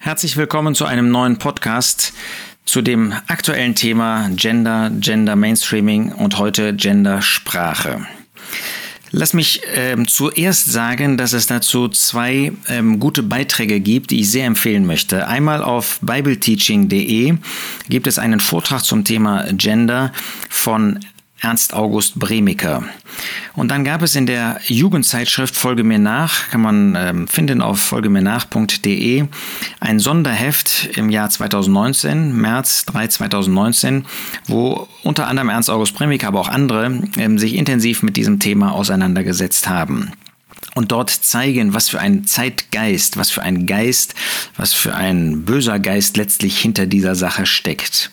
Herzlich willkommen zu einem neuen Podcast zu dem aktuellen Thema Gender, Gender Mainstreaming und heute Gender Sprache. Lass mich ähm, zuerst sagen, dass es dazu zwei ähm, gute Beiträge gibt, die ich sehr empfehlen möchte. Einmal auf bibleteaching.de gibt es einen Vortrag zum Thema Gender von Ernst August Bremiker. Und dann gab es in der Jugendzeitschrift Folge mir nach, kann man ähm, finden auf folgemirnach.de, ein Sonderheft im Jahr 2019, März 3 2019, wo unter anderem Ernst August Bremiker, aber auch andere ähm, sich intensiv mit diesem Thema auseinandergesetzt haben und dort zeigen, was für ein Zeitgeist, was für ein Geist, was für ein böser Geist letztlich hinter dieser Sache steckt.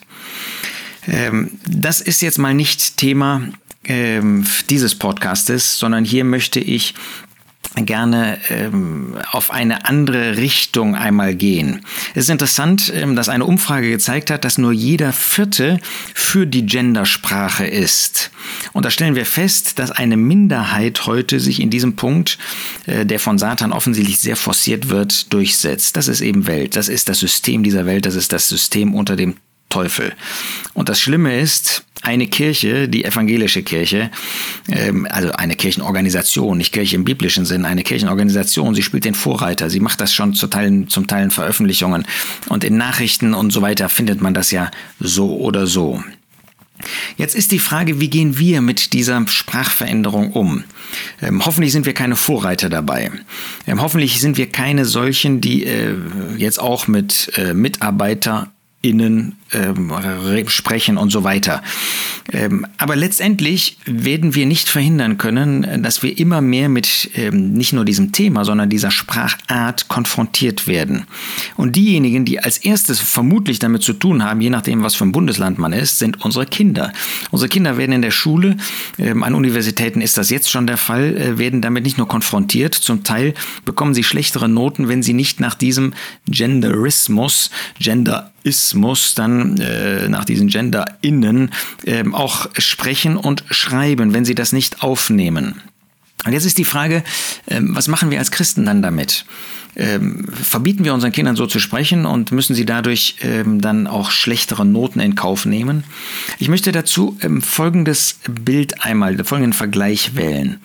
Ähm, das ist jetzt mal nicht Thema ähm, dieses Podcastes, sondern hier möchte ich gerne ähm, auf eine andere Richtung einmal gehen. Es ist interessant, ähm, dass eine Umfrage gezeigt hat, dass nur jeder Vierte für die Gendersprache ist. Und da stellen wir fest, dass eine Minderheit heute sich in diesem Punkt, äh, der von Satan offensichtlich sehr forciert wird, durchsetzt. Das ist eben Welt. Das ist das System dieser Welt. Das ist das System unter dem Teufel. Und das Schlimme ist, eine Kirche, die evangelische Kirche, ähm, also eine Kirchenorganisation, nicht Kirche im biblischen Sinn, eine Kirchenorganisation, sie spielt den Vorreiter, sie macht das schon zu Teilen, zum Teil in Veröffentlichungen und in Nachrichten und so weiter findet man das ja so oder so. Jetzt ist die Frage, wie gehen wir mit dieser Sprachveränderung um? Ähm, hoffentlich sind wir keine Vorreiter dabei. Ähm, hoffentlich sind wir keine solchen, die äh, jetzt auch mit äh, Mitarbeiter innen ähm, sprechen und so weiter. Ähm, aber letztendlich werden wir nicht verhindern können, dass wir immer mehr mit ähm, nicht nur diesem Thema, sondern dieser Sprachart konfrontiert werden. Und diejenigen, die als erstes vermutlich damit zu tun haben, je nachdem, was für ein Bundesland man ist, sind unsere Kinder. Unsere Kinder werden in der Schule, ähm, an Universitäten ist das jetzt schon der Fall, äh, werden damit nicht nur konfrontiert, zum Teil bekommen sie schlechtere Noten, wenn sie nicht nach diesem Genderismus, Genderismus dann äh, nach diesen GenderInnen äh, auch sprechen und schreiben, wenn sie das nicht aufnehmen. Und jetzt ist die Frage, ähm, was machen wir als Christen dann damit? Ähm, verbieten wir unseren Kindern so zu sprechen und müssen sie dadurch ähm, dann auch schlechtere Noten in Kauf nehmen. Ich möchte dazu ähm, folgendes Bild einmal, folgenden Vergleich wählen.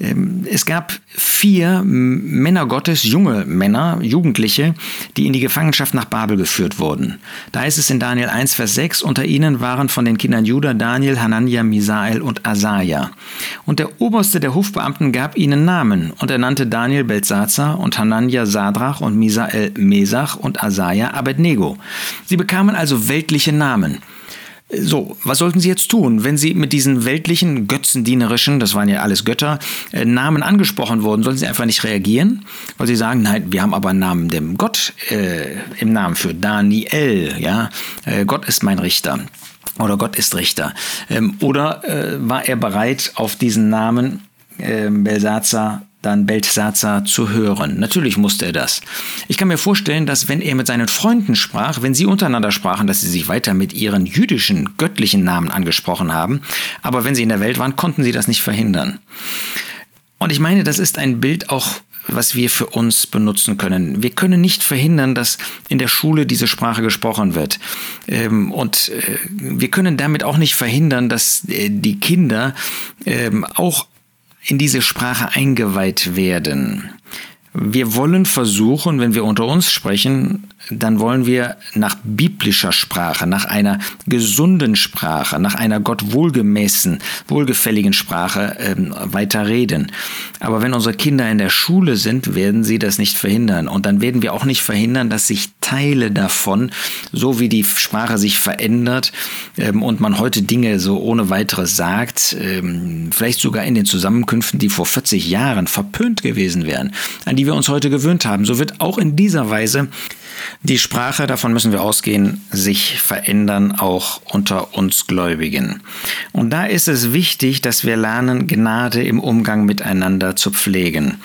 Ähm, es gab vier Männer Gottes, junge Männer, Jugendliche, die in die Gefangenschaft nach Babel geführt wurden. Da heißt es in Daniel 1, Vers 6, unter ihnen waren von den Kindern Judah Daniel, Hanania, Misael und Asaja. Und der oberste der Hofbeamten gab ihnen Namen und er nannte Daniel Belzazar und Hanania Sadrach und Misael Mesach und Asaja Abednego. Sie bekamen also weltliche Namen. So, was sollten Sie jetzt tun, wenn Sie mit diesen weltlichen, götzendienerischen, das waren ja alles Götter, äh, Namen angesprochen wurden? Sollen Sie einfach nicht reagieren? Weil Sie sagen, nein, wir haben aber einen Namen dem Gott äh, im Namen für Daniel, ja, äh, Gott ist mein Richter. Oder Gott ist Richter. Ähm, oder äh, war er bereit, auf diesen Namen äh, Belsazar dann Beltesazar zu hören. Natürlich musste er das. Ich kann mir vorstellen, dass wenn er mit seinen Freunden sprach, wenn sie untereinander sprachen, dass sie sich weiter mit ihren jüdischen, göttlichen Namen angesprochen haben, aber wenn sie in der Welt waren, konnten sie das nicht verhindern. Und ich meine, das ist ein Bild auch was wir für uns benutzen können. Wir können nicht verhindern, dass in der Schule diese Sprache gesprochen wird. Ähm, und äh, wir können damit auch nicht verhindern, dass äh, die Kinder ähm, auch in diese Sprache eingeweiht werden. Wir wollen versuchen, wenn wir unter uns sprechen, dann wollen wir nach biblischer Sprache, nach einer gesunden Sprache, nach einer Gott wohlgemäßen, wohlgefälligen Sprache ähm, weiter reden. Aber wenn unsere Kinder in der Schule sind, werden sie das nicht verhindern. Und dann werden wir auch nicht verhindern, dass sich Teile davon, so wie die Sprache sich verändert ähm, und man heute Dinge so ohne weiteres sagt, ähm, vielleicht sogar in den Zusammenkünften, die vor 40 Jahren verpönt gewesen wären, an die wir uns heute gewöhnt haben, so wird auch in dieser Weise die Sprache, davon müssen wir ausgehen, sich verändern auch unter uns Gläubigen. Und da ist es wichtig, dass wir lernen, Gnade im Umgang miteinander zu pflegen.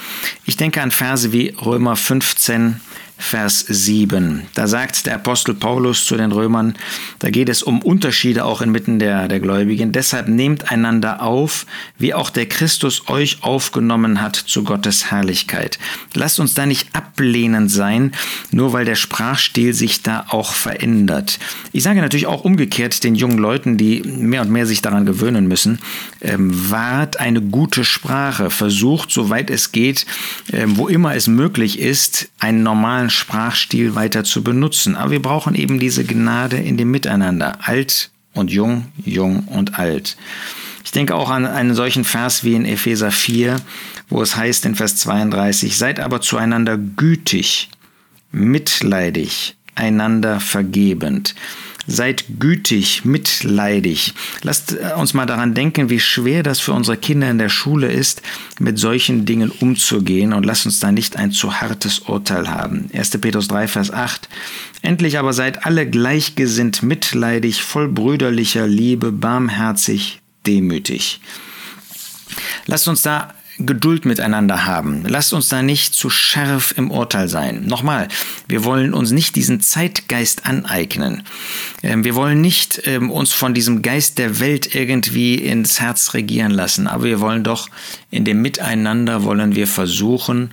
Ich denke an Verse wie Römer 15, Vers 7. Da sagt der Apostel Paulus zu den Römern, da geht es um Unterschiede auch inmitten der, der Gläubigen. Deshalb nehmt einander auf, wie auch der Christus euch aufgenommen hat zu Gottes Herrlichkeit. Lasst uns da nicht ablehnend sein, nur weil der Sprachstil sich da auch verändert. Ich sage natürlich auch umgekehrt den jungen Leuten, die mehr und mehr sich daran gewöhnen müssen, ähm, wahrt eine gute Sprache, versucht, soweit es geht, ähm, wo immer es möglich ist, einen normalen Sprachstil weiter zu benutzen. Aber wir brauchen eben diese Gnade in dem Miteinander. Alt und jung, jung und alt. Ich denke auch an einen solchen Vers wie in Epheser 4, wo es heißt in Vers 32, seid aber zueinander gütig, mitleidig, einander vergebend. Seid gütig, mitleidig. Lasst äh, uns mal daran denken, wie schwer das für unsere Kinder in der Schule ist, mit solchen Dingen umzugehen und lasst uns da nicht ein zu hartes Urteil haben. 1. Petrus 3, Vers 8. Endlich aber seid alle gleichgesinnt, mitleidig, voll brüderlicher Liebe, barmherzig, demütig. Lasst uns da Geduld miteinander haben. Lasst uns da nicht zu scharf im Urteil sein. Nochmal, wir wollen uns nicht diesen Zeitgeist aneignen. Ähm, wir wollen nicht ähm, uns von diesem Geist der Welt irgendwie ins Herz regieren lassen, aber wir wollen doch in dem Miteinander wollen wir versuchen,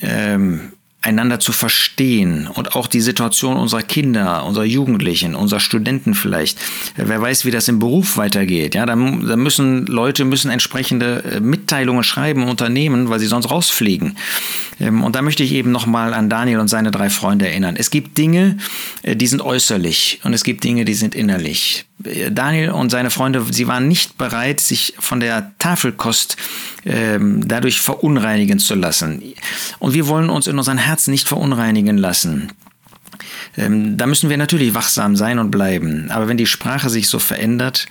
ähm, einander zu verstehen und auch die Situation unserer Kinder, unserer Jugendlichen, unserer Studenten vielleicht. Wer weiß, wie das im Beruf weitergeht. Ja, da, müssen Leute müssen entsprechende äh, Mitteilungen schreiben, Unternehmen, weil sie sonst rausfliegen. Ähm, und da möchte ich eben nochmal an Daniel und seine drei Freunde erinnern. Es gibt Dinge, äh, die sind äußerlich und es gibt Dinge, die sind innerlich. Daniel und seine Freunde, sie waren nicht bereit, sich von der Tafelkost ähm, dadurch verunreinigen zu lassen. Und wir wollen uns in unseren Herzen nicht verunreinigen lassen. Ähm, da müssen wir natürlich wachsam sein und bleiben. Aber wenn die Sprache sich so verändert,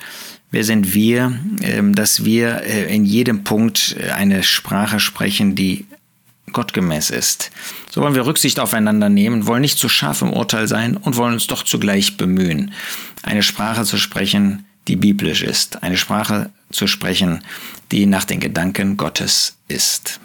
wer sind wir, ähm, dass wir äh, in jedem Punkt äh, eine Sprache sprechen, die gottgemäß ist. So wollen wir Rücksicht aufeinander nehmen, wollen nicht zu scharf im Urteil sein und wollen uns doch zugleich bemühen, eine Sprache zu sprechen, die biblisch ist, eine Sprache zu sprechen, die nach den Gedanken Gottes ist.